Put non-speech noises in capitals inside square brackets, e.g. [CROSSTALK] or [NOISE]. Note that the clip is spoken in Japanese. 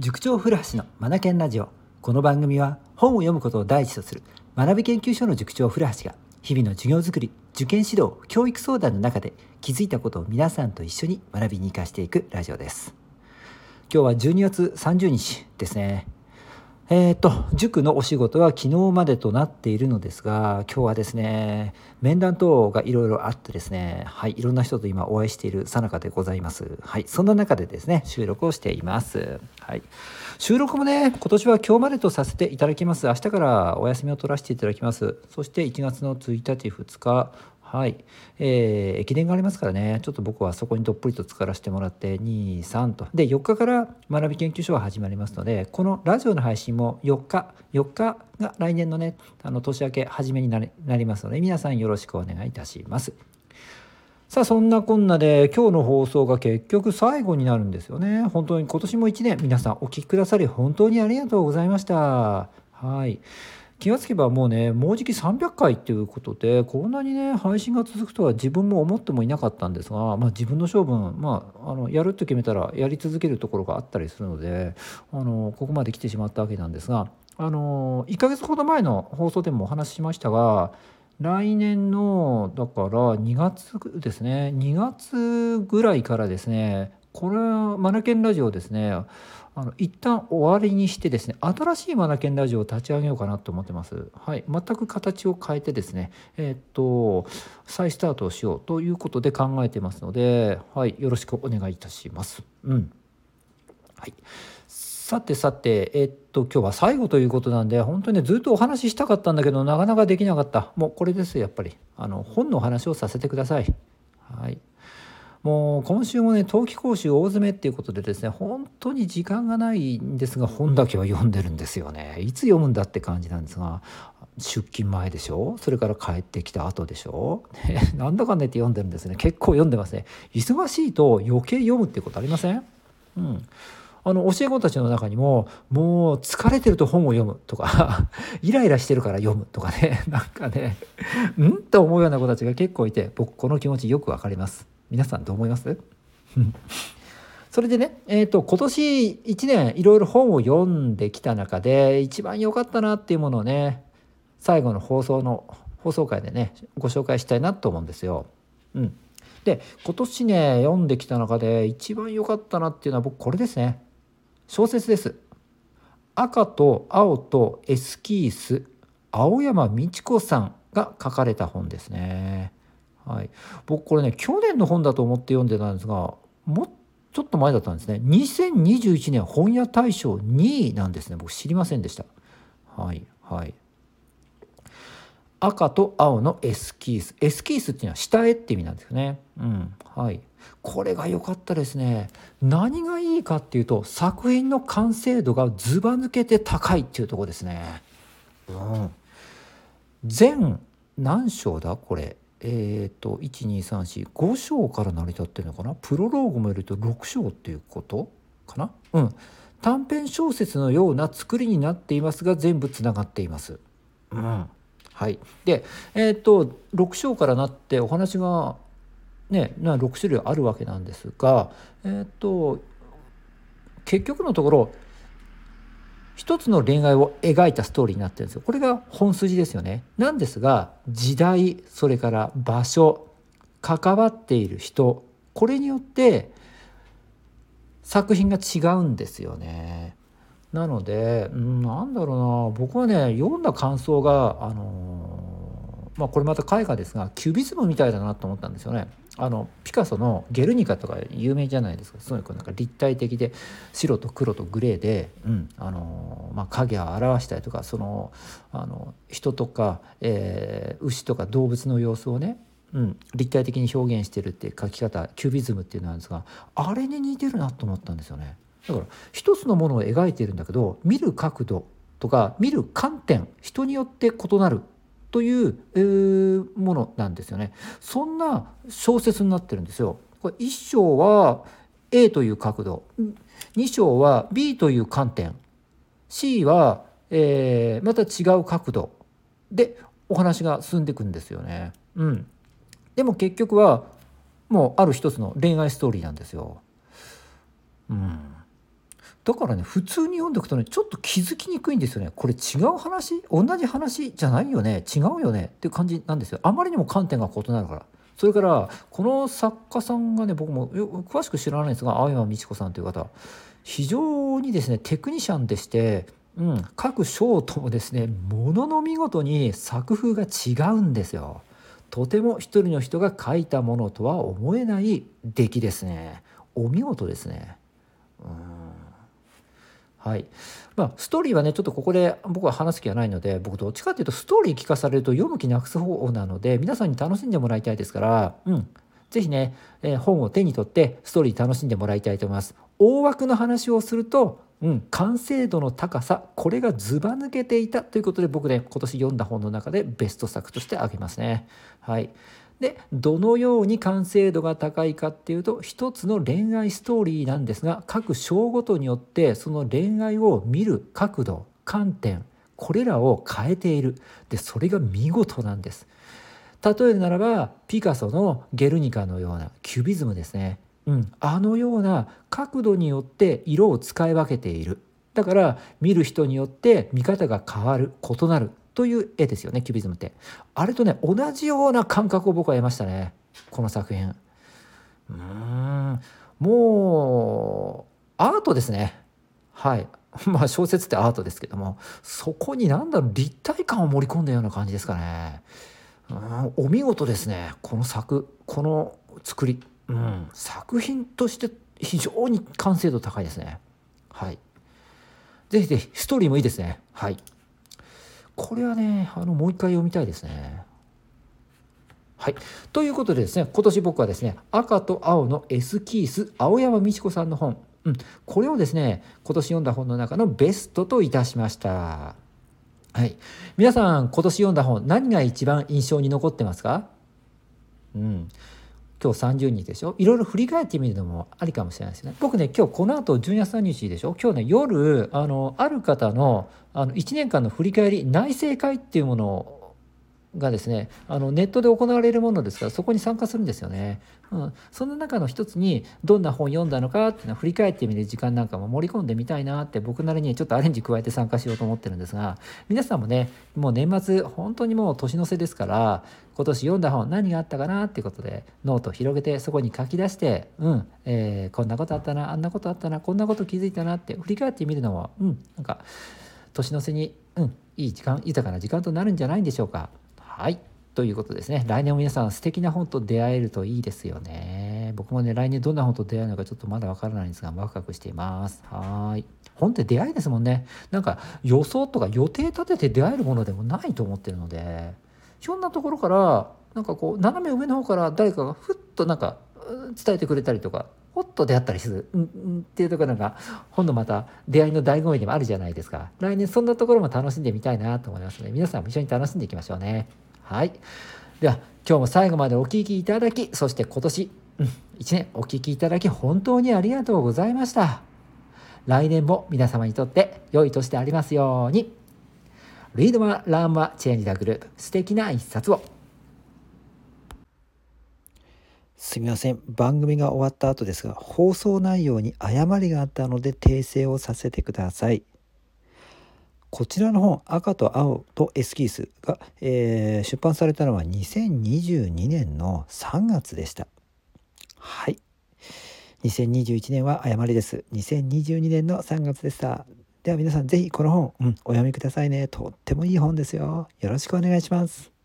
塾長古橋のマナケンラジオ。この番組は本を読むことを第一とする学び研究所の塾長古橋が日々の授業づくり受験指導教育相談の中で気づいたことを皆さんと一緒に学びに生かしていくラジオです。今日は12月30日ですね。えー、と、塾のお仕事は昨日までとなっているのですが、今日はですね、面談等がいろいろあってですね、はい、いろんな人と今お会いしているさなかでございます。はい、そんな中でですね、収録をしています。はい。収録もね、今年は今日までとさせていただきます。明日からお休みを取らせていただきます。そして1月の1日、2日、はい、えー、駅伝がありますからねちょっと僕はそこにどっぷりと使わせてもらって23とで4日から学び研究所が始まりますのでこのラジオの配信も4日4日が来年のねあの年明け初めになりますので皆さんよろしくお願いいたします。さあそんなこんなで今日の放送が結局最後になるんですよね。本当に今年も1年皆さんお聴きくださり本当にありがとうございました。はい。気がつけばもうねもうじき300回っていうことでこんなにね配信が続くとは自分も思ってもいなかったんですが、まあ、自分の性分、まあ、あのやると決めたらやり続けるところがあったりするのであのここまで来てしまったわけなんですがあの1ヶ月ほど前の放送でもお話ししましたが来年のだから2月ですね2月ぐらいからですねこれはマナケンラジオですねあの一旦終わりにしてですね新しいマナケンラジオを立ち上げようかなと思ってます。はい、全く形を変えてですねえー、っと再スタートをしようということで考えてますので、はい、よろしくお願いいたします。うん。はい。さてさて、えっと、今日は最後ということなんで、本当にね、ずっとお話ししたかったんだけど、なかなかできなかった。もうこれです、やっぱり。あの、本のお話をさせてください。はい。もう今週もね冬季講習大詰めっていうことでですね本当に時間がないんですが本だけは読んでるんですよね。いつ読むんだって感じなんですが出勤前でしょ？それから帰ってきた後でしょ、ね、[LAUGHS] なんだかんだ言って読んでるんですね。結構読んでますね。忙しいと余計読むってことありません？うん。あの教え子たちの中にももう疲れてると本を読むとか [LAUGHS] イライラしてるから読むとかね。なんかねうん？と思うような子たちが結構いて僕この気持ちよくわかります。皆さんどう思います？[LAUGHS] それでね、えーと、今年1年いろいろ本を読んできた中で一番良かったなっていうものをね最後の放送の放送回でねご紹介したいなと思うんですよ。うん、で今年ね読んできた中で一番良かったなっていうのは僕これですね小説です。赤と青とエスキース青山美智子さんが書かれた本ですね。はい、僕これね去年の本だと思って読んでたんですがもうちょっと前だったんですね。2021年本屋大賞2位なんですね。僕知りませんでした。はいはい。赤と青のエスキース。エスキースっていうのは下絵って意味なんですよね。うんはい。これが良かったですね。何がいいかっていうと作品の完成度がずば抜けて高いっていうとこですね。うん。全何章だ？これえっ、ー、と12345章から成り立ってるのかな？プロローグも入れると6章っていうこと？かな？うん。短編小説のような作りになっていますが全部つながっています。うん、はい。でえっ、ー、と6章からなってお話がね6種類あるわけなんですがえっ、ー、と結局のところ一つの恋愛を描いたストーリーになってるんですよ。これが本筋ですよね。なんですが時代それから場所関わっている人これによって作品が違うんですよね。なので、うん、なんだろうな僕はね読んだ感想があのー、まあこれまた絵画ですがキュビズムみたいだなと思ったんですよね。あのピカソの「ゲルニカ」とか有名じゃないですかすごいこうなんか立体的で白と黒とグレーで、うんあのまあ、影を表したりとかそのあの人とか、えー、牛とか動物の様子をね、うん、立体的に表現してるっていう描き方キュビズムっていうのなんですがあれに似てるなと思ったんですよね。だから一つのものを描いているんだけど見る角度とか見る観点人によって異なるという、えー、ものなんですよね。そんな小説になってるんですよ。これ1章は A という角度2章は B という観点 C は、えー、また違う角度でお話が進んでいくんですよね。うん、でも結局はもうある一つの恋愛ストーリーなんですよ。うん、だからね普通に読んでいくとねちょっと気づきにくいんですよね。これ違う話同じ話じゃないよね違うよねっていう感じなんですよ。あまりにも観点が異なるから。それからこの作家さんがね僕も詳しく知らないんですが青山美智子さんという方非常にですねテクニシャンでしてうん、各章ともですねものの見事に作風が違うんですよ。とても一人の人が書いたものとは思えない出来ですね。お見事ですね。うんはいまあ、ストーリーはねちょっとここで僕は話す気はないので僕どっちかっていうとストーリー聞かされると読む気なくす方なので皆さんに楽しんでもらいたいですから、うん、是非ね、えー、本を手に取ってストーリー楽しんでもらいたいと思います。大枠の話をするとうん、完成度の高さこれがずば抜けていたということで僕ね今年読んだ本の中でベスト作として挙げますね。はい、でどのように完成度が高いかっていうと一つの恋愛ストーリーなんですが各章ごとによってその恋愛を見る角度観点これらを変えているでそれが見事なんです。例えるならばピカソの「ゲルニカ」のようなキュビズムですね。うん、あのような角度によって色を使い分けているだから見る人によって見方が変わる異なるという絵ですよねキュビズムって。あれとね同じような感覚を僕は得ましたね。この作品。うん。もうアートですね。はい。[LAUGHS] まあ小説ってアートですけども。そこに何だろう立体感を盛り込んだような感じですかね。うん。お見事ですね。この作この作り。うん、作品として非常に完成度高いですね。はい。ぜひぜひ、ストーリーもいいですね。はい。これはね、あの、もう一回読みたいですね。はい。ということでですね、今年僕はですね、赤と青の S キース、青山美智子さんの本、うん、これをですね、今年読んだ本の中のベストといたしました。はい。皆さん、今年読んだ本、何が一番印象に残ってますか？うん。今日30日でしょ？いろいろ振り返ってみるのもありかもしれないですね。僕ね今日この後12月3日でしょ？今日ね夜あのある方のあの1年間の振り返り内政会っていうものをがですねあのネットで行われるものですからそこに参加するんですよね。うん、その中の一つにどんな本読んだのかっていうのを振り返ってみる時間なんかも盛り込んでみたいなって僕なりにちょっとアレンジ加えて参加しようと思ってるんですが皆さんもねもう年末本当にもう年の瀬ですから今年読んだ本何があったかなっていうことでノートを広げてそこに書き出してうんえー、こんなことあったなあんなことあったなこんなこと気づいたなって振り返ってみるのもうんなんか年の瀬にうんいい時間豊かな時間となるんじゃないんでしょうか。はい。ということですね。来年も皆さん素敵な本と出会えるといいですよね。僕もね来年どんな本と出会うのかちょっとまだわからないんですがワクワクしています。はい。本って出会いですもんね。なんか予想とか予定立てて出会えるものでもないと思ってるのでひょんなところからなんかこう斜め上の方から誰かがふっとなんか伝えてくれたりとかほっと出会ったりする、うん、っていうところが本のまた出会いの醍醐味でもあるじゃないですか。来年そんなところも楽しんでみたいなと思いますので皆さんも一緒に楽しんでいきましょうね。はい。では、今日も最後までお聴きいただき、そして今年、うん、1年お聴きいただき、本当にありがとうございました。来年も皆様にとって良い年でありますように。 Read more, learn more, change the globe、素敵な一冊を。すみません。番組が終わった後ですが、放送内容に誤りがあったので訂正をさせてください。こちらの本赤と青とエスキースが、えー、出版されたのは2022年の3月でした。はい。2021年は誤りです。2022年の3月でした。では皆さん是非この本、うん、お読みくださいね。とってもいい本ですよ。よろしくお願いします。